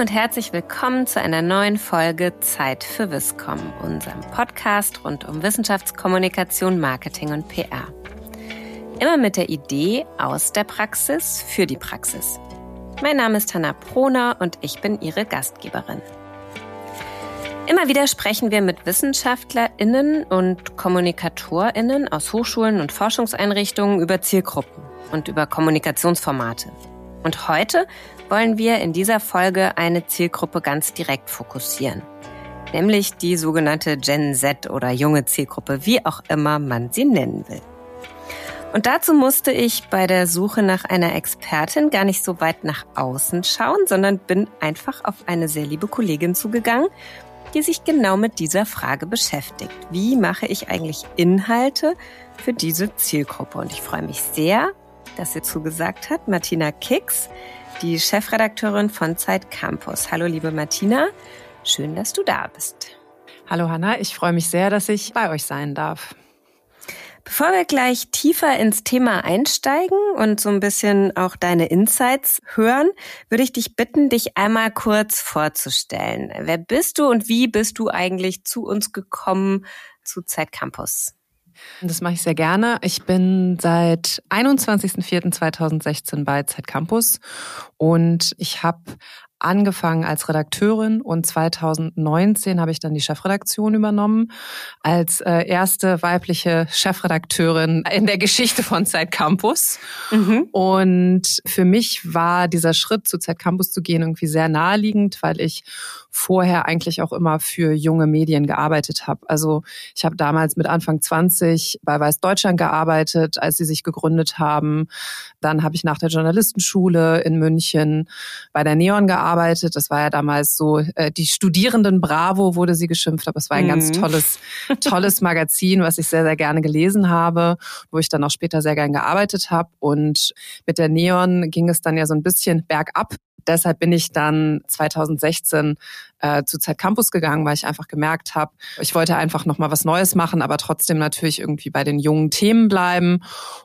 Und herzlich willkommen zu einer neuen Folge Zeit für Wisscom, unserem Podcast rund um Wissenschaftskommunikation, Marketing und PR. Immer mit der Idee aus der Praxis für die Praxis. Mein Name ist Hanna Proner und ich bin Ihre Gastgeberin. Immer wieder sprechen wir mit WissenschaftlerInnen und KommunikatorInnen aus Hochschulen und Forschungseinrichtungen über Zielgruppen und über Kommunikationsformate. Und heute wollen wir in dieser Folge eine Zielgruppe ganz direkt fokussieren. Nämlich die sogenannte Gen Z oder junge Zielgruppe, wie auch immer man sie nennen will. Und dazu musste ich bei der Suche nach einer Expertin gar nicht so weit nach außen schauen, sondern bin einfach auf eine sehr liebe Kollegin zugegangen, die sich genau mit dieser Frage beschäftigt. Wie mache ich eigentlich Inhalte für diese Zielgruppe? Und ich freue mich sehr, dass sie zugesagt hat. Martina Kicks, die Chefredakteurin von Zeit Campus. Hallo, liebe Martina. Schön, dass du da bist. Hallo, Hanna. Ich freue mich sehr, dass ich bei euch sein darf. Bevor wir gleich tiefer ins Thema einsteigen und so ein bisschen auch deine Insights hören, würde ich dich bitten, dich einmal kurz vorzustellen. Wer bist du und wie bist du eigentlich zu uns gekommen zu Zeit Campus? Das mache ich sehr gerne. Ich bin seit 21.04.2016 bei Zeit Campus und ich habe angefangen als Redakteurin und 2019 habe ich dann die Chefredaktion übernommen als äh, erste weibliche Chefredakteurin in der Geschichte von Zeit Campus. Mhm. Und für mich war dieser Schritt zu Zeit Campus zu gehen irgendwie sehr naheliegend, weil ich vorher eigentlich auch immer für junge Medien gearbeitet habe. Also ich habe damals mit Anfang 20 bei Weiß Deutschland gearbeitet, als sie sich gegründet haben. Dann habe ich nach der Journalistenschule in München bei der Neon gearbeitet. Das war ja damals so äh, die Studierenden Bravo wurde sie geschimpft, aber es war ein mhm. ganz tolles tolles Magazin, was ich sehr sehr gerne gelesen habe, wo ich dann auch später sehr gern gearbeitet habe und mit der Neon ging es dann ja so ein bisschen bergab deshalb bin ich dann 2016 äh, zu Zeit Campus gegangen, weil ich einfach gemerkt habe, ich wollte einfach noch mal was Neues machen, aber trotzdem natürlich irgendwie bei den jungen Themen bleiben.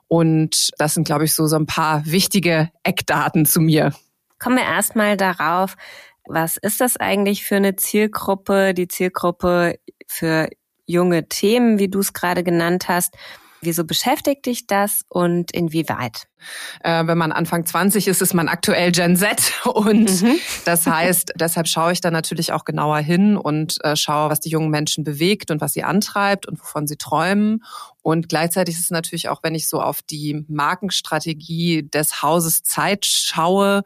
Und das sind, glaube ich, so so ein paar wichtige Eckdaten zu mir. Kommen wir erstmal darauf, was ist das eigentlich für eine Zielgruppe? Die Zielgruppe für junge Themen, wie du es gerade genannt hast. Wieso beschäftigt dich das und inwieweit? Äh, wenn man Anfang 20 ist, ist man aktuell Gen Z. Und mhm. das heißt, deshalb schaue ich da natürlich auch genauer hin und äh, schaue, was die jungen Menschen bewegt und was sie antreibt und wovon sie träumen. Und gleichzeitig ist es natürlich auch, wenn ich so auf die Markenstrategie des Hauses Zeit schaue,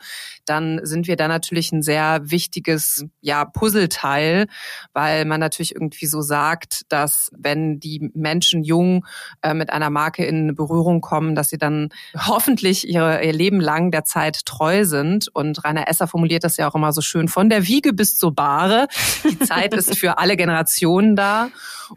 dann sind wir da natürlich ein sehr wichtiges ja, Puzzleteil, weil man natürlich irgendwie so sagt, dass wenn die Menschen jung äh, mit einer Marke in Berührung kommen, dass sie dann hoffen, hoffentlich ihre, ihr Leben lang der Zeit treu sind. Und Rainer Esser formuliert das ja auch immer so schön, von der Wiege bis zur Bahre. Die Zeit ist für alle Generationen da.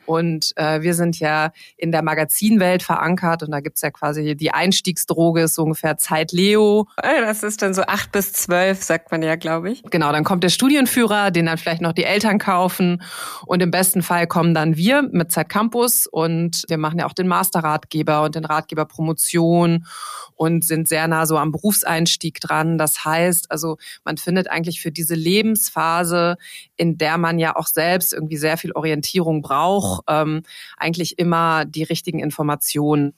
Und äh, wir sind ja in der Magazinwelt verankert und da gibt's ja quasi die Einstiegsdroge, ist so ungefähr Zeit Leo. Das ist dann so acht bis zwölf, sagt man ja, glaube ich. Genau, dann kommt der Studienführer, den dann vielleicht noch die Eltern kaufen. Und im besten Fall kommen dann wir mit Zeit Campus und wir machen ja auch den Masterratgeber und den Ratgeber Promotion und sind sehr nah so am Berufseinstieg dran. Das heißt, also man findet eigentlich für diese Lebensphase, in der man ja auch selbst irgendwie sehr viel Orientierung braucht, ähm, eigentlich immer die richtigen Informationen.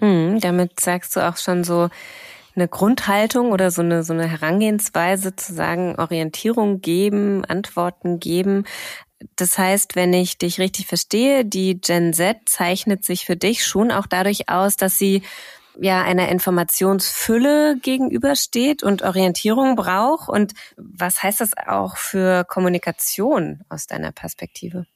Mhm, damit sagst du auch schon so, eine Grundhaltung oder so eine, so eine Herangehensweise zu sagen, Orientierung geben, Antworten geben. Das heißt, wenn ich dich richtig verstehe, die Gen Z zeichnet sich für dich schon auch dadurch aus, dass sie ja einer Informationsfülle gegenübersteht und Orientierung braucht. Und was heißt das auch für Kommunikation aus deiner Perspektive?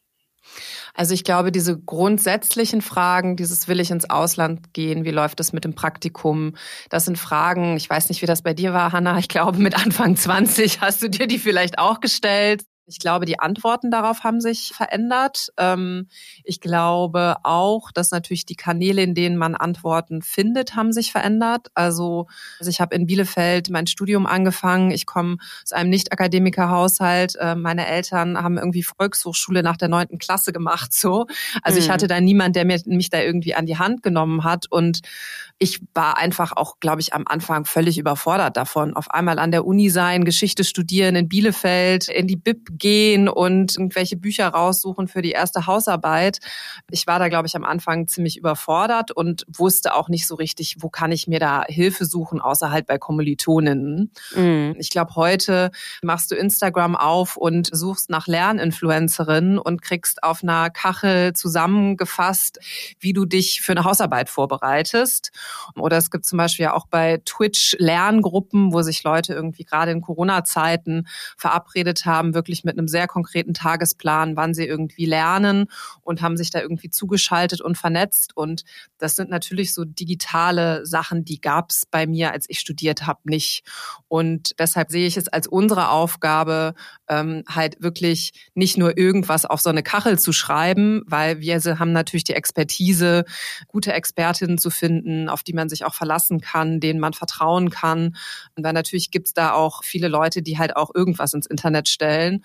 Also ich glaube, diese grundsätzlichen Fragen, dieses will ich ins Ausland gehen, wie läuft es mit dem Praktikum, das sind Fragen, ich weiß nicht, wie das bei dir war, Hanna, ich glaube, mit Anfang 20 hast du dir die vielleicht auch gestellt. Ich glaube, die Antworten darauf haben sich verändert. Ähm, ich glaube auch, dass natürlich die Kanäle, in denen man Antworten findet, haben sich verändert. Also, also ich habe in Bielefeld mein Studium angefangen. Ich komme aus einem Nicht-Akademiker-Haushalt. Äh, meine Eltern haben irgendwie Volkshochschule nach der neunten Klasse gemacht. So, also mhm. ich hatte da niemand, der mich da irgendwie an die Hand genommen hat. Und ich war einfach auch, glaube ich, am Anfang völlig überfordert davon. Auf einmal an der Uni sein, Geschichte studieren in Bielefeld, in die Bib gehen und irgendwelche Bücher raussuchen für die erste Hausarbeit. Ich war da, glaube ich, am Anfang ziemlich überfordert und wusste auch nicht so richtig, wo kann ich mir da Hilfe suchen, außer halt bei Kommilitoninnen. Mhm. Ich glaube, heute machst du Instagram auf und suchst nach Lerninfluencerinnen und kriegst auf einer Kachel zusammengefasst, wie du dich für eine Hausarbeit vorbereitest. Oder es gibt zum Beispiel ja auch bei Twitch Lerngruppen, wo sich Leute irgendwie gerade in Corona-Zeiten verabredet haben, wirklich mit einem sehr konkreten Tagesplan, wann sie irgendwie lernen und haben sich da irgendwie zugeschaltet und vernetzt. Und das sind natürlich so digitale Sachen, die gab es bei mir, als ich studiert habe, nicht. Und deshalb sehe ich es als unsere Aufgabe, ähm, halt wirklich nicht nur irgendwas auf so eine Kachel zu schreiben, weil wir haben natürlich die Expertise, gute Expertinnen zu finden, auf die man sich auch verlassen kann, denen man vertrauen kann. Und weil natürlich gibt's da auch viele Leute, die halt auch irgendwas ins Internet stellen.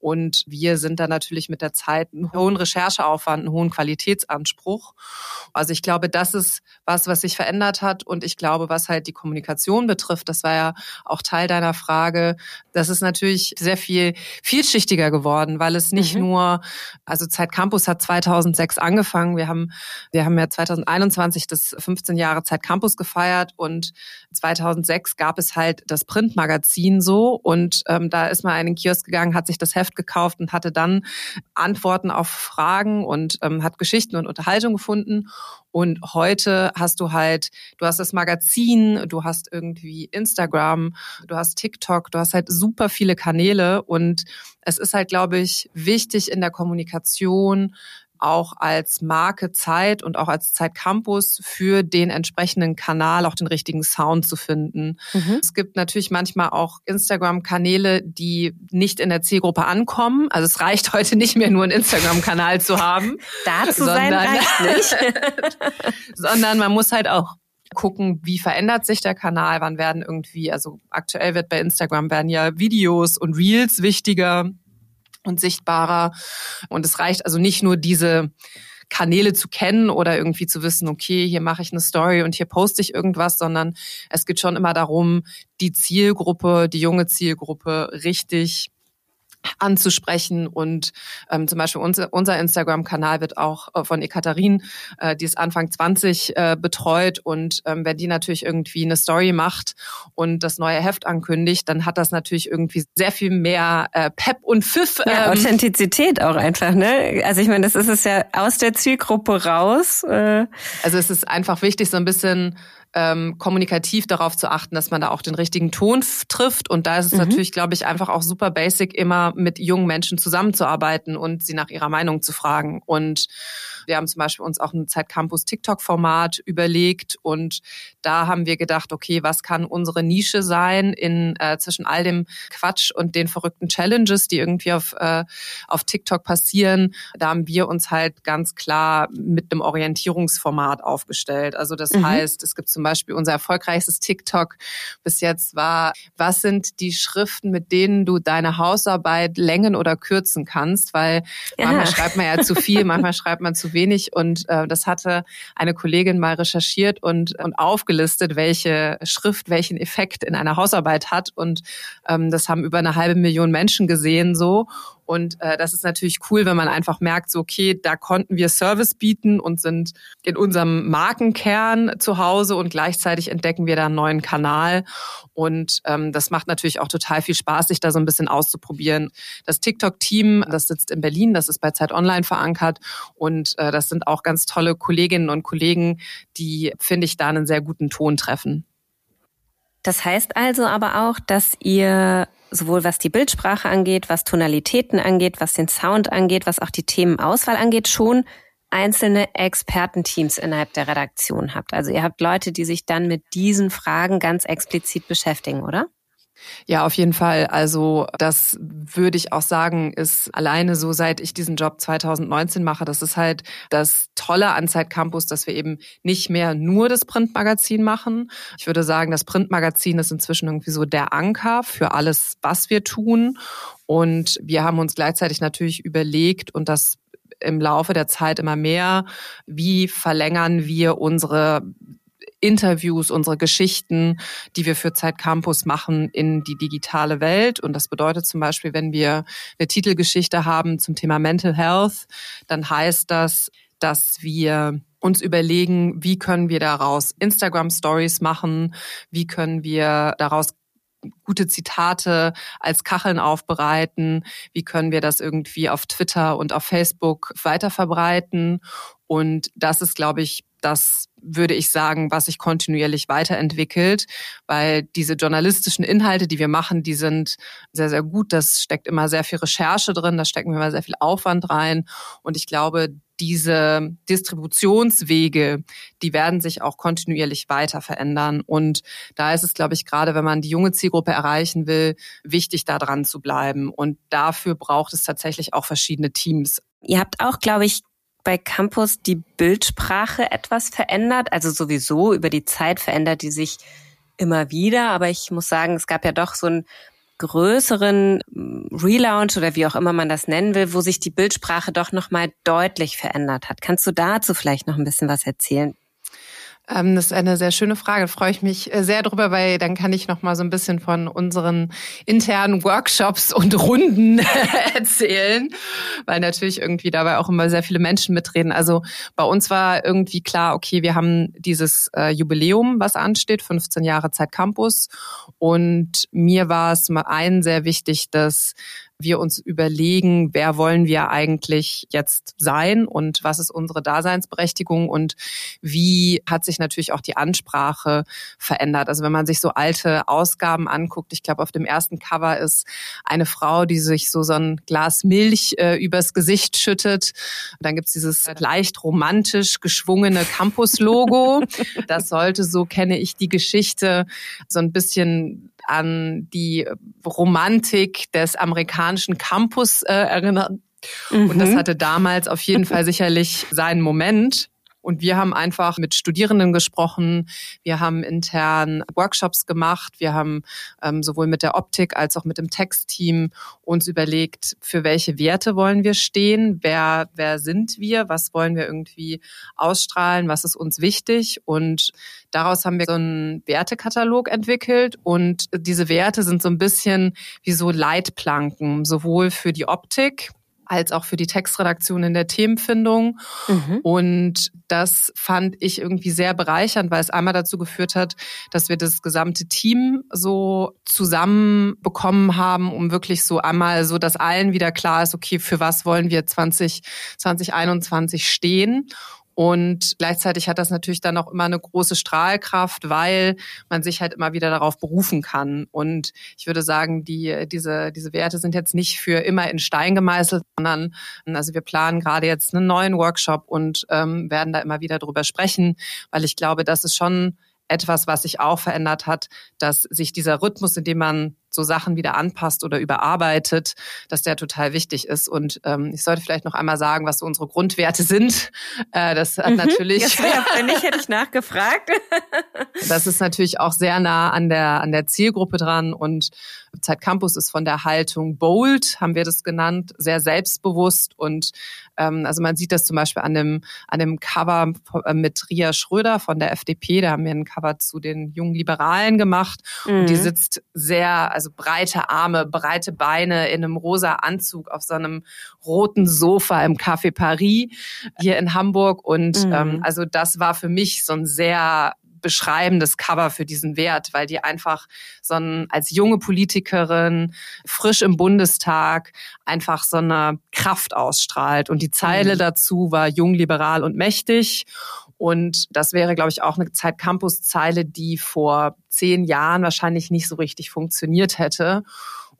Und wir sind da natürlich mit der Zeit einen hohen Rechercheaufwand, einen hohen Qualitätsanspruch. Also ich glaube, das ist was, was sich verändert hat. Und ich glaube, was halt die Kommunikation betrifft, das war ja auch Teil deiner Frage, das ist natürlich sehr viel vielschichtiger geworden, weil es nicht mhm. nur, also Zeit Campus hat 2006 angefangen. Wir haben, wir haben ja 2021 das 15 Jahre Zeit Campus gefeiert und 2006 gab es halt das Printmagazin so und ähm, da ist mal in den Kiosk gegangen, hat sich das Heft gekauft und hatte dann Antworten auf Fragen und ähm, hat Geschichten und Unterhaltung gefunden. Und heute hast du halt, du hast das Magazin, du hast irgendwie Instagram, du hast TikTok, du hast halt super viele Kanäle und es ist halt, glaube ich, wichtig in der Kommunikation auch als Marke Zeit und auch als Zeit Campus für den entsprechenden Kanal auch den richtigen Sound zu finden. Mhm. Es gibt natürlich manchmal auch Instagram-Kanäle, die nicht in der Zielgruppe ankommen. Also es reicht heute nicht mehr nur einen Instagram-Kanal zu haben. Dazu sein reicht nicht. sondern man muss halt auch gucken, wie verändert sich der Kanal, wann werden irgendwie, also aktuell wird bei Instagram werden ja Videos und Reels wichtiger und sichtbarer. Und es reicht also nicht nur diese Kanäle zu kennen oder irgendwie zu wissen, okay, hier mache ich eine Story und hier poste ich irgendwas, sondern es geht schon immer darum, die Zielgruppe, die junge Zielgruppe richtig anzusprechen. Und ähm, zum Beispiel unser, unser Instagram-Kanal wird auch äh, von Ekaterin, äh, die ist Anfang 20, äh, betreut. Und ähm, wenn die natürlich irgendwie eine Story macht und das neue Heft ankündigt, dann hat das natürlich irgendwie sehr viel mehr äh, Pep und Pfiff. Ähm. Ja, Authentizität auch einfach, ne? Also ich meine, das ist es ja aus der Zielgruppe raus. Äh. Also es ist einfach wichtig, so ein bisschen ähm, kommunikativ darauf zu achten, dass man da auch den richtigen Ton trifft. Und da ist es mhm. natürlich, glaube ich, einfach auch super basic, immer mit jungen Menschen zusammenzuarbeiten und sie nach ihrer Meinung zu fragen. Und wir haben zum Beispiel uns auch ein Zeitcampus TikTok-Format überlegt und da haben wir gedacht, okay, was kann unsere Nische sein in äh, zwischen all dem Quatsch und den verrückten Challenges, die irgendwie auf, äh, auf TikTok passieren. Da haben wir uns halt ganz klar mit einem Orientierungsformat aufgestellt. Also das mhm. heißt, es gibt zum Beispiel unser erfolgreichstes TikTok bis jetzt war, was sind die Schriften, mit denen du deine Hausarbeit längen oder kürzen kannst, weil ja. manchmal schreibt man ja zu viel, manchmal schreibt man zu wenig und äh, das hatte eine Kollegin mal recherchiert und, und aufgelistet, welche Schrift welchen Effekt in einer Hausarbeit hat. Und ähm, das haben über eine halbe Million Menschen gesehen so und äh, das ist natürlich cool, wenn man einfach merkt, so okay, da konnten wir Service bieten und sind in unserem Markenkern zu Hause und gleichzeitig entdecken wir da einen neuen Kanal. Und ähm, das macht natürlich auch total viel Spaß, sich da so ein bisschen auszuprobieren. Das TikTok-Team, das sitzt in Berlin, das ist bei Zeit Online verankert und äh, das sind auch ganz tolle Kolleginnen und Kollegen, die, finde ich, da einen sehr guten Ton treffen. Das heißt also aber auch, dass ihr sowohl was die Bildsprache angeht, was Tonalitäten angeht, was den Sound angeht, was auch die Themenauswahl angeht, schon einzelne Expertenteams innerhalb der Redaktion habt. Also ihr habt Leute, die sich dann mit diesen Fragen ganz explizit beschäftigen, oder? Ja, auf jeden Fall. Also das würde ich auch sagen, ist alleine so, seit ich diesen Job 2019 mache, das ist halt das Tolle an Zeit Campus, dass wir eben nicht mehr nur das Printmagazin machen. Ich würde sagen, das Printmagazin ist inzwischen irgendwie so der Anker für alles, was wir tun. Und wir haben uns gleichzeitig natürlich überlegt und das im Laufe der Zeit immer mehr, wie verlängern wir unsere Interviews, unsere Geschichten, die wir für Zeit Campus machen, in die digitale Welt. Und das bedeutet zum Beispiel, wenn wir eine Titelgeschichte haben zum Thema Mental Health, dann heißt das, dass wir uns überlegen, wie können wir daraus Instagram Stories machen, wie können wir daraus gute Zitate als Kacheln aufbereiten, wie können wir das irgendwie auf Twitter und auf Facebook weiter verbreiten. Und das ist, glaube ich, das würde ich sagen, was sich kontinuierlich weiterentwickelt, weil diese journalistischen Inhalte, die wir machen, die sind sehr, sehr gut. Das steckt immer sehr viel Recherche drin, da stecken wir immer sehr viel Aufwand rein. Und ich glaube, diese Distributionswege, die werden sich auch kontinuierlich weiter verändern. Und da ist es, glaube ich, gerade wenn man die junge Zielgruppe erreichen will, wichtig, da dran zu bleiben. Und dafür braucht es tatsächlich auch verschiedene Teams. Ihr habt auch, glaube ich, bei Campus die Bildsprache etwas verändert? Also sowieso über die Zeit verändert die sich immer wieder, aber ich muss sagen, es gab ja doch so einen größeren mm, Relaunch oder wie auch immer man das nennen will, wo sich die Bildsprache doch nochmal deutlich verändert hat. Kannst du dazu vielleicht noch ein bisschen was erzählen? Ähm, das ist eine sehr schöne Frage. Da freue ich mich äh, sehr drüber, weil dann kann ich noch mal so ein bisschen von unseren internen Workshops und Runden erzählen, weil natürlich irgendwie dabei auch immer sehr viele Menschen mitreden. Also bei uns war irgendwie klar, okay, wir haben dieses äh, Jubiläum, was ansteht, 15 Jahre Zeit Campus. Und mir war es mal ein sehr wichtig, dass wir uns überlegen, wer wollen wir eigentlich jetzt sein und was ist unsere Daseinsberechtigung und wie hat sich natürlich auch die Ansprache verändert. Also wenn man sich so alte Ausgaben anguckt, ich glaube auf dem ersten Cover ist eine Frau, die sich so so ein Glas Milch äh, übers Gesicht schüttet. dann gibt's dieses leicht romantisch geschwungene Campus-Logo. Das sollte, so kenne ich die Geschichte, so ein bisschen an die Romantik des amerikanischen Campus äh, erinnern. Mhm. Und das mhm. hatte damals auf jeden Fall sicherlich seinen Moment. Und wir haben einfach mit Studierenden gesprochen. Wir haben intern Workshops gemacht. Wir haben ähm, sowohl mit der Optik als auch mit dem Textteam uns überlegt, für welche Werte wollen wir stehen? Wer, wer sind wir? Was wollen wir irgendwie ausstrahlen? Was ist uns wichtig? Und daraus haben wir so einen Wertekatalog entwickelt. Und diese Werte sind so ein bisschen wie so Leitplanken, sowohl für die Optik, als auch für die Textredaktion in der Themenfindung. Mhm. Und das fand ich irgendwie sehr bereichernd, weil es einmal dazu geführt hat, dass wir das gesamte Team so zusammenbekommen haben, um wirklich so einmal so, dass allen wieder klar ist, okay, für was wollen wir 20, 2021 stehen und gleichzeitig hat das natürlich dann auch immer eine große Strahlkraft, weil man sich halt immer wieder darauf berufen kann. Und ich würde sagen, die, diese, diese Werte sind jetzt nicht für immer in Stein gemeißelt, sondern also wir planen gerade jetzt einen neuen Workshop und ähm, werden da immer wieder drüber sprechen, weil ich glaube, das ist schon etwas, was sich auch verändert hat, dass sich dieser Rhythmus, in dem man so Sachen wieder anpasst oder überarbeitet, dass der total wichtig ist. Und ähm, ich sollte vielleicht noch einmal sagen, was so unsere Grundwerte sind. Äh, das hat mhm, natürlich. Wenn nicht, hätte ich nachgefragt. das ist natürlich auch sehr nah an der an der Zielgruppe dran und Zeit Campus ist von der Haltung bold, haben wir das genannt, sehr selbstbewusst und ähm, also man sieht das zum Beispiel an dem an dem Cover äh, mit Ria Schröder von der FDP. Da haben wir ein Cover zu den jungen Liberalen gemacht mhm. und die mhm. sitzt sehr also breite Arme, breite Beine in einem rosa Anzug auf so einem roten Sofa im Café Paris hier in Hamburg. Und mhm. ähm, also das war für mich so ein sehr beschreibendes Cover für diesen Wert, weil die einfach so ein, als junge Politikerin frisch im Bundestag einfach so eine Kraft ausstrahlt. Und die Zeile mhm. dazu war jung, liberal und mächtig. Und das wäre, glaube ich, auch eine Zeit Campus Zeile, die vor zehn Jahren wahrscheinlich nicht so richtig funktioniert hätte.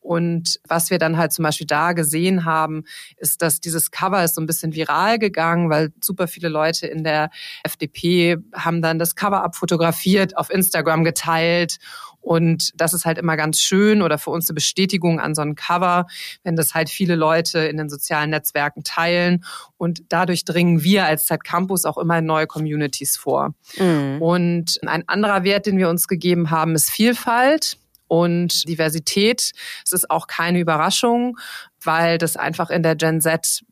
Und was wir dann halt zum Beispiel da gesehen haben, ist, dass dieses Cover ist so ein bisschen viral gegangen, weil super viele Leute in der FDP haben dann das Cover abfotografiert, auf Instagram geteilt und das ist halt immer ganz schön oder für uns eine Bestätigung an so ein Cover, wenn das halt viele Leute in den sozialen Netzwerken teilen. Und dadurch dringen wir als Zeit Campus auch immer in neue Communities vor. Mhm. Und ein anderer Wert, den wir uns gegeben haben, ist Vielfalt und Diversität. Es ist auch keine Überraschung, weil das einfach in der Gen Z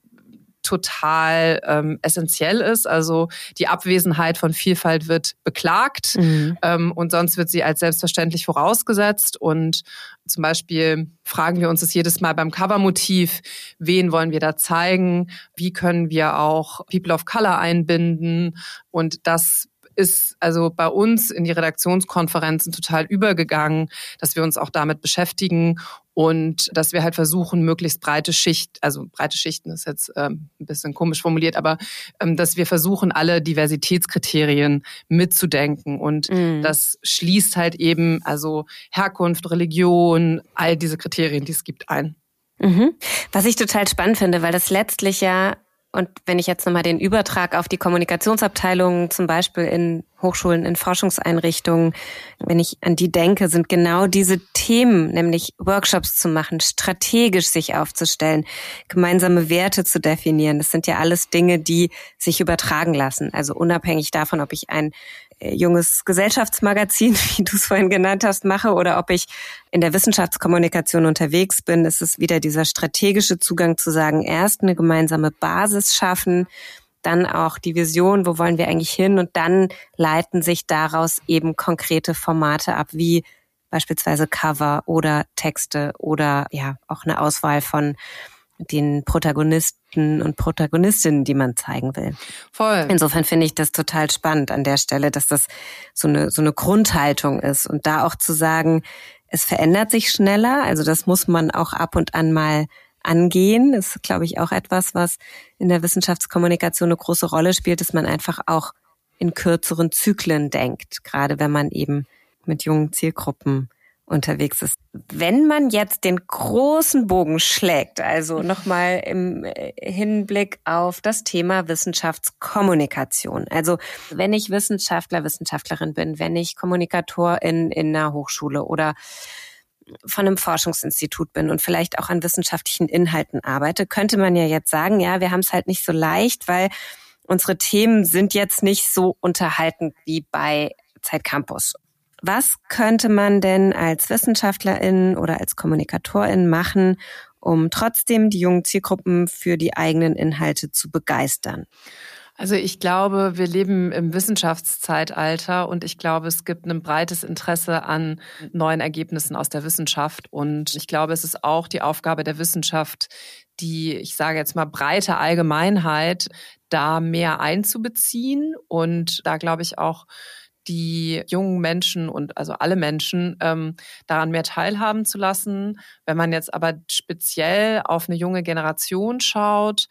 total ähm, essentiell ist. Also die Abwesenheit von Vielfalt wird beklagt mhm. ähm, und sonst wird sie als selbstverständlich vorausgesetzt. Und zum Beispiel fragen wir uns das jedes Mal beim Covermotiv, wen wollen wir da zeigen, wie können wir auch People of Color einbinden und das ist also bei uns in die Redaktionskonferenzen total übergegangen, dass wir uns auch damit beschäftigen und dass wir halt versuchen, möglichst breite Schicht, also breite Schichten ist jetzt ähm, ein bisschen komisch formuliert, aber ähm, dass wir versuchen, alle Diversitätskriterien mitzudenken. Und mhm. das schließt halt eben also Herkunft, Religion, all diese Kriterien, die es gibt, ein. Mhm. Was ich total spannend finde, weil das letztlich ja und wenn ich jetzt nochmal den Übertrag auf die Kommunikationsabteilungen, zum Beispiel in Hochschulen, in Forschungseinrichtungen, wenn ich an die denke, sind genau diese Themen, nämlich Workshops zu machen, strategisch sich aufzustellen, gemeinsame Werte zu definieren. Das sind ja alles Dinge, die sich übertragen lassen. Also unabhängig davon, ob ich ein äh, junges Gesellschaftsmagazin, wie du es vorhin genannt hast, mache oder ob ich in der Wissenschaftskommunikation unterwegs bin, ist es wieder dieser strategische Zugang zu sagen, erst eine gemeinsame Basis schaffen, dann auch die Vision, wo wollen wir eigentlich hin und dann leiten sich daraus eben konkrete Formate ab, wie beispielsweise Cover oder Texte oder ja auch eine Auswahl von den Protagonisten und Protagonistinnen, die man zeigen will. Voll. Insofern finde ich das total spannend an der Stelle, dass das so eine, so eine Grundhaltung ist und da auch zu sagen, es verändert sich schneller. Also das muss man auch ab und an mal angehen. Das ist, glaube ich, auch etwas, was in der Wissenschaftskommunikation eine große Rolle spielt, dass man einfach auch in kürzeren Zyklen denkt, gerade wenn man eben mit jungen Zielgruppen unterwegs ist. Wenn man jetzt den großen Bogen schlägt, also nochmal im äh, Hinblick auf das Thema Wissenschaftskommunikation. Also wenn ich Wissenschaftler, Wissenschaftlerin bin, wenn ich Kommunikator in, in einer Hochschule oder von einem Forschungsinstitut bin und vielleicht auch an wissenschaftlichen Inhalten arbeite, könnte man ja jetzt sagen, ja, wir haben es halt nicht so leicht, weil unsere Themen sind jetzt nicht so unterhaltend wie bei Zeit Campus. Was könnte man denn als Wissenschaftlerin oder als Kommunikatorin machen, um trotzdem die jungen Zielgruppen für die eigenen Inhalte zu begeistern? Also ich glaube, wir leben im Wissenschaftszeitalter und ich glaube, es gibt ein breites Interesse an neuen Ergebnissen aus der Wissenschaft. Und ich glaube, es ist auch die Aufgabe der Wissenschaft, die, ich sage jetzt mal, breite Allgemeinheit da mehr einzubeziehen und da glaube ich auch die jungen Menschen und also alle Menschen ähm, daran mehr teilhaben zu lassen. Wenn man jetzt aber speziell auf eine junge Generation schaut,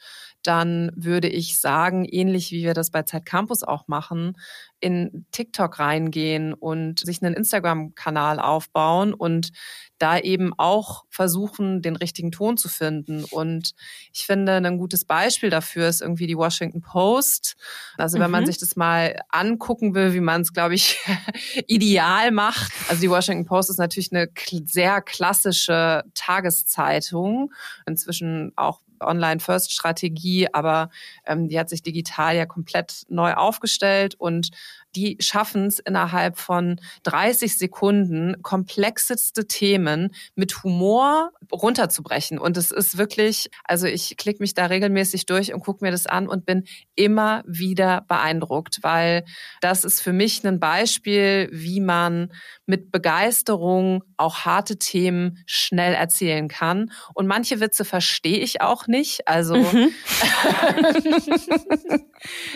dann würde ich sagen, ähnlich wie wir das bei Zeit Campus auch machen, in TikTok reingehen und sich einen Instagram-Kanal aufbauen und da eben auch versuchen, den richtigen Ton zu finden. Und ich finde, ein gutes Beispiel dafür ist irgendwie die Washington Post. Also wenn mhm. man sich das mal angucken will, wie man es, glaube ich, ideal macht. Also die Washington Post ist natürlich eine sehr klassische Tageszeitung, inzwischen auch Online-First-Strategie, aber ähm, die hat sich digital ja komplett neu aufgestellt und die schaffen es innerhalb von 30 Sekunden komplexeste Themen mit Humor runterzubrechen. Und es ist wirklich, also ich klicke mich da regelmäßig durch und gucke mir das an und bin immer wieder beeindruckt, weil das ist für mich ein Beispiel, wie man mit Begeisterung auch harte Themen schnell erzählen kann. Und manche Witze verstehe ich auch nicht. Also mhm.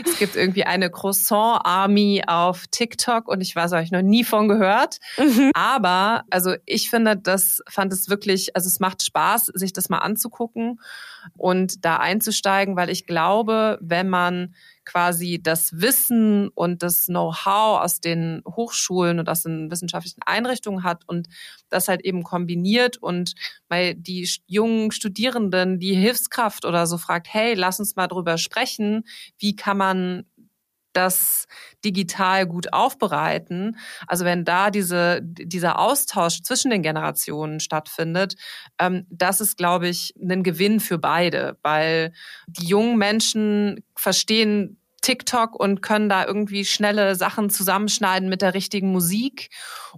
es gibt irgendwie eine Croissant-Army auf TikTok und ich weiß, habe ich noch nie von gehört. Mhm. Aber also ich finde, das fand es wirklich, also es macht Spaß, sich das mal anzugucken und da einzusteigen, weil ich glaube, wenn man quasi das Wissen und das Know-how aus den Hochschulen und aus den wissenschaftlichen Einrichtungen hat und das halt eben kombiniert und bei die jungen Studierenden die Hilfskraft oder so fragt, hey, lass uns mal drüber sprechen, wie kann man das digital gut aufbereiten. Also wenn da diese, dieser Austausch zwischen den Generationen stattfindet, ähm, das ist, glaube ich, ein Gewinn für beide, weil die jungen Menschen verstehen TikTok und können da irgendwie schnelle Sachen zusammenschneiden mit der richtigen Musik.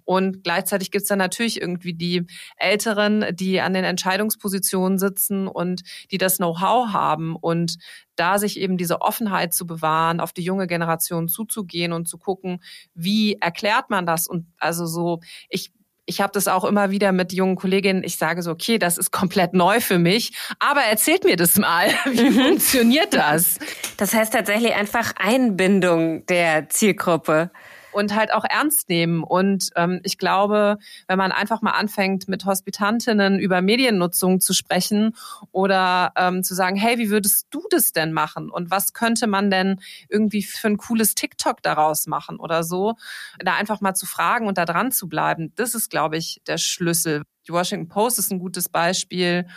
Und gleichzeitig gibt's dann natürlich irgendwie die Älteren, die an den Entscheidungspositionen sitzen und die das Know-how haben. Und da sich eben diese Offenheit zu bewahren, auf die junge Generation zuzugehen und zu gucken, wie erklärt man das? Und also so, ich ich habe das auch immer wieder mit jungen Kolleginnen. Ich sage so, okay, das ist komplett neu für mich, aber erzählt mir das mal. Wie mhm. funktioniert das? Das heißt tatsächlich einfach Einbindung der Zielgruppe und halt auch ernst nehmen. Und ähm, ich glaube, wenn man einfach mal anfängt, mit Hospitantinnen über Mediennutzung zu sprechen oder ähm, zu sagen, hey, wie würdest du das denn machen? Und was könnte man denn irgendwie für ein cooles TikTok daraus machen oder so? Da einfach mal zu fragen und da dran zu bleiben, das ist, glaube ich, der Schlüssel. Die Washington Post ist ein gutes Beispiel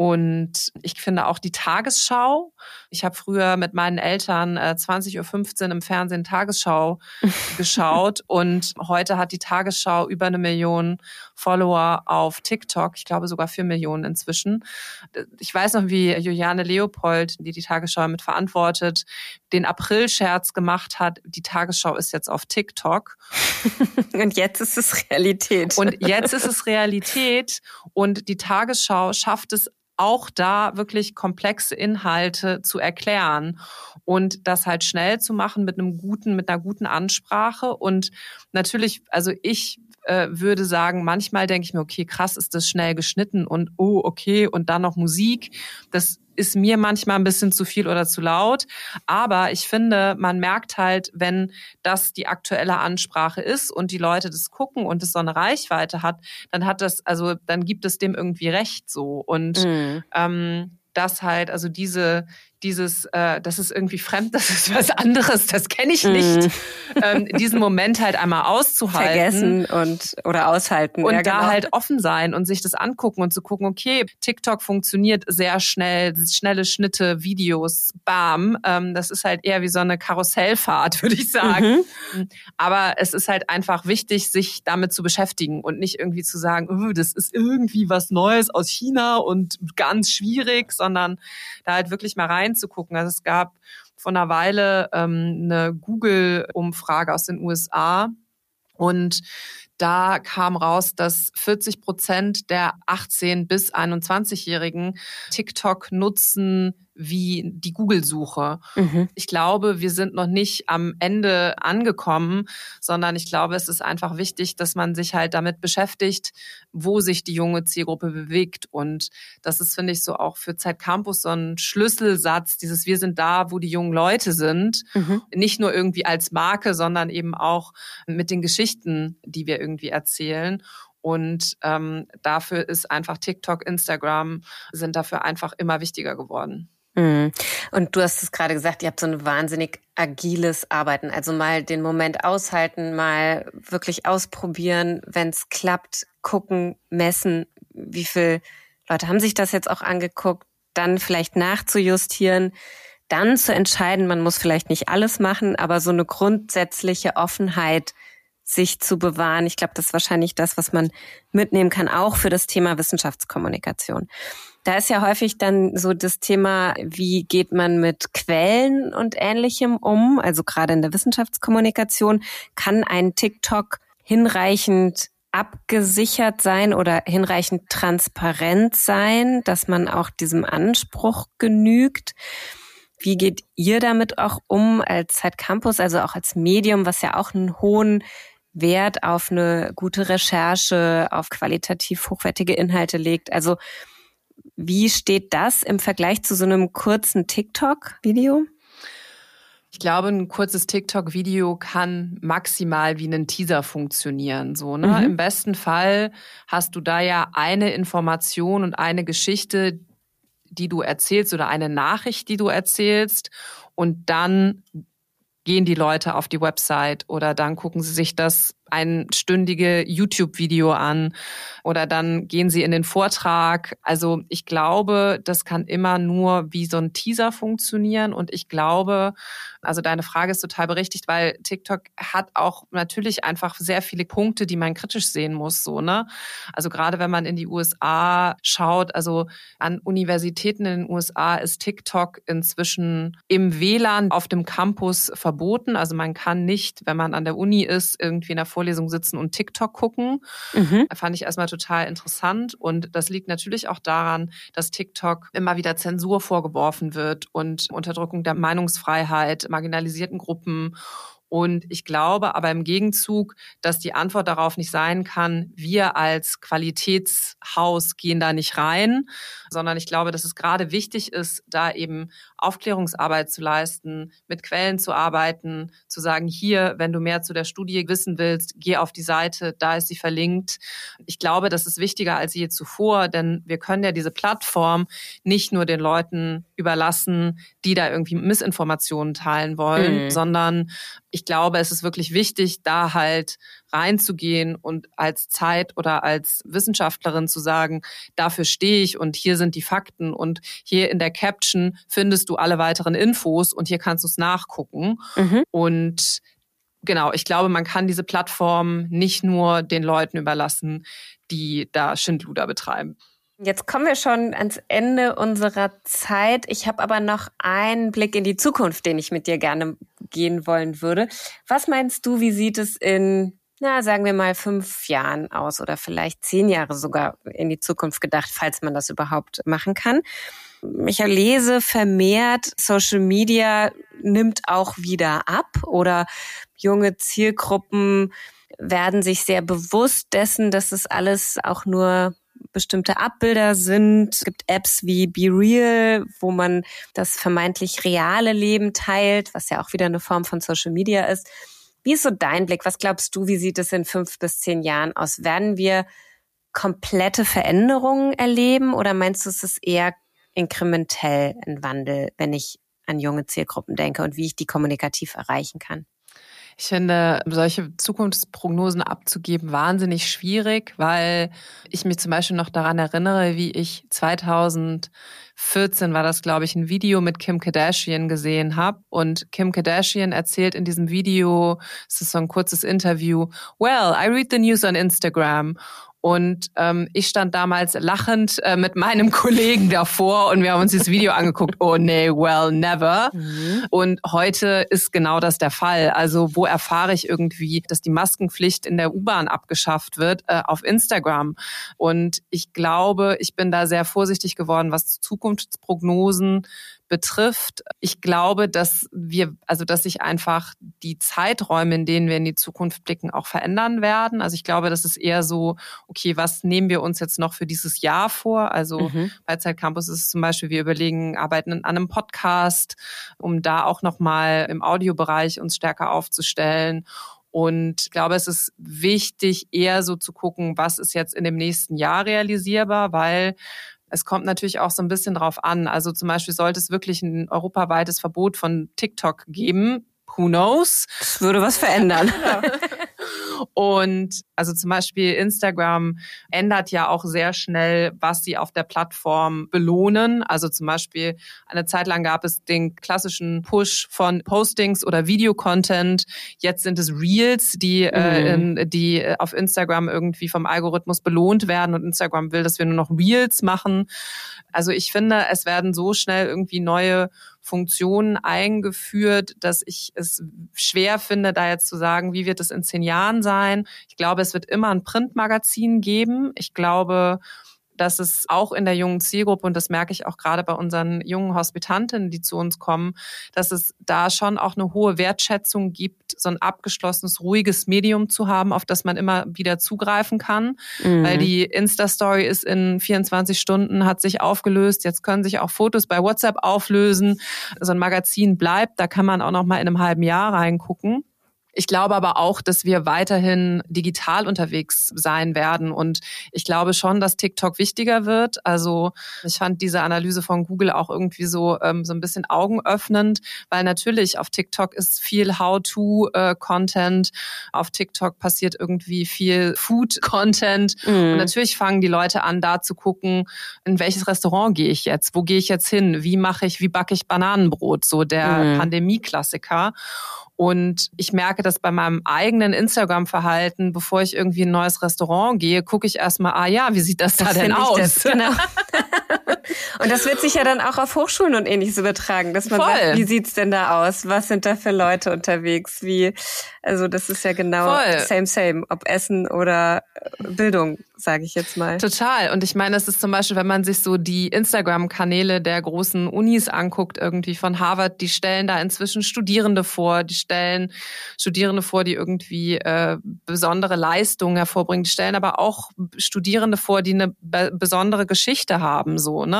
und ich finde auch die Tagesschau. Ich habe früher mit meinen Eltern äh, 20.15 Uhr im Fernsehen Tagesschau geschaut und heute hat die Tagesschau über eine Million Follower auf TikTok. Ich glaube sogar vier Millionen inzwischen. Ich weiß noch, wie Juliane Leopold, die die Tagesschau mit verantwortet, den April-Scherz gemacht hat. Die Tagesschau ist jetzt auf TikTok. und jetzt ist es Realität. Und jetzt ist es Realität. Und die Tagesschau schafft es auch da wirklich komplexe Inhalte zu erklären und das halt schnell zu machen mit einem guten, mit einer guten Ansprache. Und natürlich, also ich äh, würde sagen, manchmal denke ich mir, okay, krass, ist das schnell geschnitten und oh, okay, und dann noch Musik. Das ist mir manchmal ein bisschen zu viel oder zu laut. Aber ich finde, man merkt halt, wenn das die aktuelle Ansprache ist und die Leute das gucken und es so eine Reichweite hat, dann hat das, also dann gibt es dem irgendwie recht so. Und mhm. ähm, das halt, also diese, dieses, äh, das ist irgendwie fremd, das ist was anderes, das kenne ich nicht, mm. ähm, diesen Moment halt einmal auszuhalten. Vergessen und oder aushalten. Und ja, da genau. halt offen sein und sich das angucken und zu gucken, okay, TikTok funktioniert sehr schnell, schnelle Schnitte, Videos, bam. Ähm, das ist halt eher wie so eine Karussellfahrt, würde ich sagen. Mhm. Aber es ist halt einfach wichtig, sich damit zu beschäftigen und nicht irgendwie zu sagen, oh, das ist irgendwie was Neues aus China und ganz schwierig, sondern da halt wirklich mal rein reinzugucken. Also es gab vor einer Weile ähm, eine Google-Umfrage aus den USA und da kam raus, dass 40 Prozent der 18 bis 21-Jährigen TikTok nutzen wie die Google-Suche. Mhm. Ich glaube, wir sind noch nicht am Ende angekommen, sondern ich glaube, es ist einfach wichtig, dass man sich halt damit beschäftigt, wo sich die junge Zielgruppe bewegt. Und das ist, finde ich, so auch für Zeit Campus so ein Schlüsselsatz, dieses Wir sind da, wo die jungen Leute sind. Mhm. Nicht nur irgendwie als Marke, sondern eben auch mit den Geschichten, die wir irgendwie erzählen. Und ähm, dafür ist einfach TikTok, Instagram sind dafür einfach immer wichtiger geworden. Mhm. Und du hast es gerade gesagt, ihr habt so ein wahnsinnig agiles Arbeiten. Also mal den Moment aushalten, mal wirklich ausprobieren, wenn es klappt, gucken, messen, wie viele Leute haben sich das jetzt auch angeguckt, dann vielleicht nachzujustieren, dann zu entscheiden, man muss vielleicht nicht alles machen, aber so eine grundsätzliche Offenheit sich zu bewahren. Ich glaube, das ist wahrscheinlich das, was man mitnehmen kann, auch für das Thema Wissenschaftskommunikation. Da ist ja häufig dann so das Thema, wie geht man mit Quellen und ähnlichem um? Also gerade in der Wissenschaftskommunikation kann ein TikTok hinreichend abgesichert sein oder hinreichend transparent sein, dass man auch diesem Anspruch genügt. Wie geht ihr damit auch um als Zeitcampus, also auch als Medium, was ja auch einen hohen Wert auf eine gute Recherche, auf qualitativ hochwertige Inhalte legt? Also wie steht das im Vergleich zu so einem kurzen TikTok-Video? Ich glaube, ein kurzes TikTok-Video kann maximal wie ein Teaser funktionieren. So, ne? Mhm. Im besten Fall hast du da ja eine Information und eine Geschichte, die du erzählst oder eine Nachricht, die du erzählst. Und dann gehen die Leute auf die Website oder dann gucken sie sich das einstündige YouTube-Video an oder dann gehen sie in den Vortrag. Also ich glaube, das kann immer nur wie so ein Teaser funktionieren und ich glaube, also deine Frage ist total berechtigt, weil TikTok hat auch natürlich einfach sehr viele Punkte, die man kritisch sehen muss, so, ne? Also gerade wenn man in die USA schaut, also an Universitäten in den USA ist TikTok inzwischen im WLAN auf dem Campus verboten. Also man kann nicht, wenn man an der Uni ist, irgendwie in der Vorlesung sitzen und TikTok gucken. Mhm. Fand ich erstmal total interessant. Und das liegt natürlich auch daran, dass TikTok immer wieder Zensur vorgeworfen wird und Unterdrückung der Meinungsfreiheit, marginalisierten Gruppen und ich glaube aber im Gegenzug, dass die Antwort darauf nicht sein kann, wir als Qualitätshaus gehen da nicht rein, sondern ich glaube, dass es gerade wichtig ist, da eben Aufklärungsarbeit zu leisten, mit Quellen zu arbeiten, zu sagen, hier, wenn du mehr zu der Studie wissen willst, geh auf die Seite, da ist sie verlinkt. Ich glaube, das ist wichtiger als je zuvor, denn wir können ja diese Plattform nicht nur den Leuten überlassen, die da irgendwie Missinformationen teilen wollen, mhm. sondern ich glaube, es ist wirklich wichtig, da halt reinzugehen und als Zeit oder als Wissenschaftlerin zu sagen, dafür stehe ich und hier sind die Fakten und hier in der Caption findest du alle weiteren Infos und hier kannst du es nachgucken. Mhm. Und genau, ich glaube, man kann diese Plattform nicht nur den Leuten überlassen, die da Schindluder betreiben. Jetzt kommen wir schon ans Ende unserer Zeit. Ich habe aber noch einen Blick in die Zukunft, den ich mit dir gerne gehen wollen würde. Was meinst du, wie sieht es in, na, sagen wir mal, fünf Jahren aus oder vielleicht zehn Jahre sogar in die Zukunft gedacht, falls man das überhaupt machen kann? Ich lese vermehrt, Social Media nimmt auch wieder ab oder junge Zielgruppen werden sich sehr bewusst dessen, dass es alles auch nur bestimmte Abbilder sind. Es gibt Apps wie Be Real, wo man das vermeintlich reale Leben teilt, was ja auch wieder eine Form von Social Media ist. Wie ist so dein Blick? Was glaubst du, wie sieht es in fünf bis zehn Jahren aus? Werden wir komplette Veränderungen erleben oder meinst du, es ist eher inkrementell ein Wandel, wenn ich an junge Zielgruppen denke und wie ich die kommunikativ erreichen kann? Ich finde, solche Zukunftsprognosen abzugeben wahnsinnig schwierig, weil ich mich zum Beispiel noch daran erinnere, wie ich 2014 war das, glaube ich, ein Video mit Kim Kardashian gesehen habe. Und Kim Kardashian erzählt in diesem Video, es ist so ein kurzes Interview, Well, I read the news on Instagram. Und ähm, ich stand damals lachend äh, mit meinem Kollegen davor und wir haben uns dieses Video angeguckt. Oh nee, well, never. Mhm. Und heute ist genau das der Fall. Also wo erfahre ich irgendwie, dass die Maskenpflicht in der U-Bahn abgeschafft wird? Äh, auf Instagram. Und ich glaube, ich bin da sehr vorsichtig geworden, was Zukunftsprognosen betrifft. Ich glaube, dass wir, also dass sich einfach die Zeiträume, in denen wir in die Zukunft blicken, auch verändern werden. Also ich glaube, das ist eher so, okay, was nehmen wir uns jetzt noch für dieses Jahr vor? Also mhm. bei Zeitcampus ist es zum Beispiel, wir überlegen, arbeiten an einem Podcast, um da auch nochmal im Audiobereich uns stärker aufzustellen. Und ich glaube, es ist wichtig, eher so zu gucken, was ist jetzt in dem nächsten Jahr realisierbar, weil es kommt natürlich auch so ein bisschen drauf an. Also zum Beispiel sollte es wirklich ein europaweites Verbot von TikTok geben. Who knows? Das würde was verändern. Und also zum Beispiel Instagram ändert ja auch sehr schnell, was sie auf der Plattform belohnen. Also zum Beispiel eine Zeit lang gab es den klassischen Push von Postings oder Videocontent. Jetzt sind es Reels, die, äh, mhm. äh, die auf Instagram irgendwie vom Algorithmus belohnt werden und Instagram will, dass wir nur noch Reels machen. Also ich finde, es werden so schnell irgendwie neue Funktionen eingeführt, dass ich es schwer finde, da jetzt zu sagen, wie wird es in zehn Jahren sein. Ich glaube, es wird immer ein Printmagazin geben. Ich glaube, dass es auch in der jungen Zielgruppe, und das merke ich auch gerade bei unseren jungen Hospitantinnen, die zu uns kommen, dass es da schon auch eine hohe Wertschätzung gibt, so ein abgeschlossenes, ruhiges Medium zu haben, auf das man immer wieder zugreifen kann. Mhm. Weil die Insta-Story ist in 24 Stunden, hat sich aufgelöst. Jetzt können sich auch Fotos bei WhatsApp auflösen. So ein Magazin bleibt, da kann man auch noch mal in einem halben Jahr reingucken. Ich glaube aber auch, dass wir weiterhin digital unterwegs sein werden. Und ich glaube schon, dass TikTok wichtiger wird. Also ich fand diese Analyse von Google auch irgendwie so, ähm, so ein bisschen augenöffnend, weil natürlich auf TikTok ist viel How-to-Content. Auf TikTok passiert irgendwie viel Food-Content. Mhm. Und natürlich fangen die Leute an, da zu gucken, in welches Restaurant gehe ich jetzt? Wo gehe ich jetzt hin? Wie mache ich, wie backe ich Bananenbrot? So der mhm. Pandemie-Klassiker. Und ich merke das bei meinem eigenen Instagram-Verhalten, bevor ich irgendwie in ein neues Restaurant gehe, gucke ich erstmal, ah ja, wie sieht das, das da denn aus? Das, genau. und das wird sich ja dann auch auf Hochschulen und ähnliches übertragen, dass man Voll. sagt, wie sieht's denn da aus? Was sind da für Leute unterwegs? Wie, also das ist ja genau Voll. same, same, ob Essen oder Bildung sage ich jetzt mal. Total. Und ich meine, es ist zum Beispiel, wenn man sich so die Instagram-Kanäle der großen Unis anguckt, irgendwie von Harvard, die stellen da inzwischen Studierende vor, die stellen Studierende vor, die irgendwie äh, besondere Leistungen hervorbringen, die stellen aber auch Studierende vor, die eine besondere Geschichte haben, so, ne?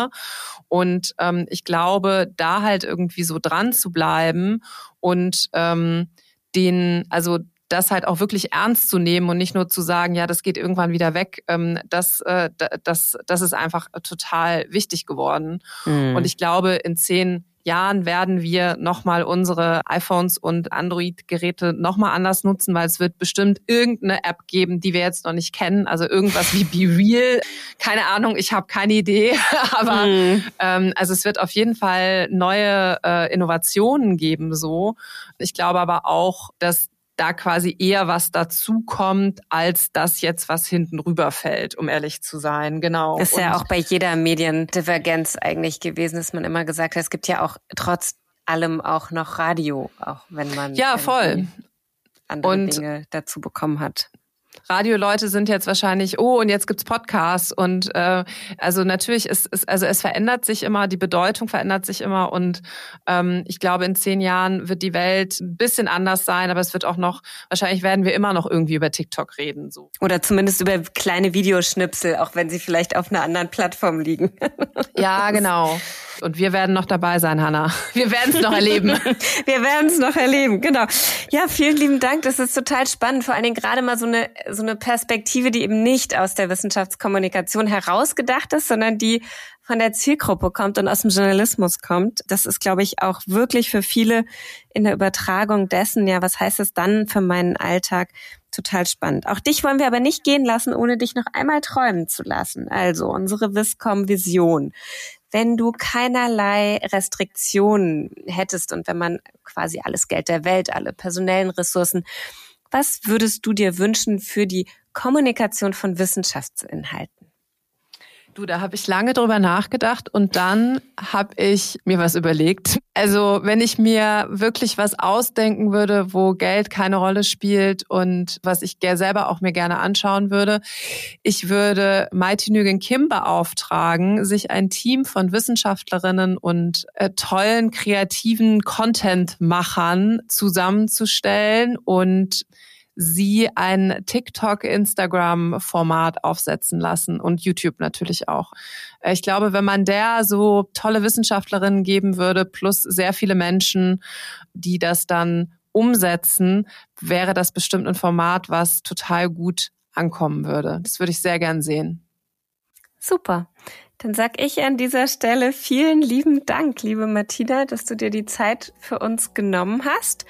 Und ähm, ich glaube, da halt irgendwie so dran zu bleiben und ähm, den, also das halt auch wirklich ernst zu nehmen und nicht nur zu sagen, ja, das geht irgendwann wieder weg, ähm, das, äh, das, das ist einfach total wichtig geworden. Mhm. Und ich glaube, in zehn Jahren werden wir nochmal unsere iPhones und Android-Geräte nochmal anders nutzen, weil es wird bestimmt irgendeine App geben, die wir jetzt noch nicht kennen. Also irgendwas wie Be Real. Keine Ahnung, ich habe keine Idee. Aber mm. ähm, also es wird auf jeden Fall neue äh, Innovationen geben so. Ich glaube aber auch, dass da quasi eher was dazukommt, als das jetzt was hinten rüberfällt, um ehrlich zu sein. Genau. Ist ja auch bei jeder Mediendivergenz eigentlich gewesen, dass man immer gesagt hat, es gibt ja auch trotz allem auch noch Radio, auch wenn man ja voll andere und Dinge dazu bekommen hat. Radioleute sind jetzt wahrscheinlich, oh, und jetzt gibt's Podcasts und äh, also natürlich ist, ist also es verändert sich immer, die Bedeutung verändert sich immer und ähm, ich glaube in zehn Jahren wird die Welt ein bisschen anders sein, aber es wird auch noch wahrscheinlich werden wir immer noch irgendwie über TikTok reden so oder zumindest über kleine Videoschnipsel, auch wenn sie vielleicht auf einer anderen Plattform liegen. ja, genau. Und wir werden noch dabei sein, Hanna. Wir werden es noch erleben. wir werden es noch erleben, genau. Ja, vielen lieben Dank. Das ist total spannend. Vor allen Dingen gerade mal so eine, so eine Perspektive, die eben nicht aus der Wissenschaftskommunikation herausgedacht ist, sondern die von der Zielgruppe kommt und aus dem Journalismus kommt. Das ist, glaube ich, auch wirklich für viele in der Übertragung dessen, ja, was heißt es dann für meinen Alltag? Total spannend. Auch dich wollen wir aber nicht gehen lassen, ohne dich noch einmal träumen zu lassen. Also unsere Viscom-Vision wenn du keinerlei Restriktionen hättest und wenn man quasi alles Geld der Welt, alle personellen Ressourcen, was würdest du dir wünschen für die Kommunikation von Wissenschaftsinhalten? Du, da habe ich lange drüber nachgedacht und dann habe ich mir was überlegt. Also wenn ich mir wirklich was ausdenken würde, wo Geld keine Rolle spielt und was ich selber auch mir gerne anschauen würde, ich würde Mighty Nguyen Kim beauftragen, sich ein Team von Wissenschaftlerinnen und äh, tollen kreativen Content-Machern zusammenzustellen und sie ein TikTok-Instagram-Format aufsetzen lassen und YouTube natürlich auch. Ich glaube, wenn man der so tolle Wissenschaftlerinnen geben würde, plus sehr viele Menschen, die das dann umsetzen, wäre das bestimmt ein Format, was total gut ankommen würde. Das würde ich sehr gern sehen. Super. Dann sag ich an dieser Stelle vielen lieben Dank, liebe Martina, dass du dir die Zeit für uns genommen hast.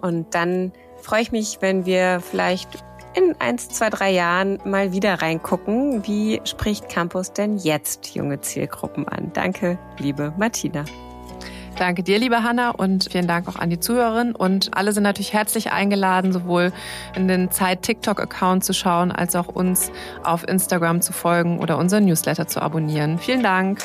Und dann freue ich mich, wenn wir vielleicht in eins, zwei, drei Jahren mal wieder reingucken. Wie spricht Campus denn jetzt junge Zielgruppen an? Danke, liebe Martina. Danke dir, liebe Hanna, und vielen Dank auch an die Zuhörerinnen. Und alle sind natürlich herzlich eingeladen, sowohl in den Zeit TikTok-Account zu schauen, als auch uns auf Instagram zu folgen oder unseren Newsletter zu abonnieren. Vielen Dank.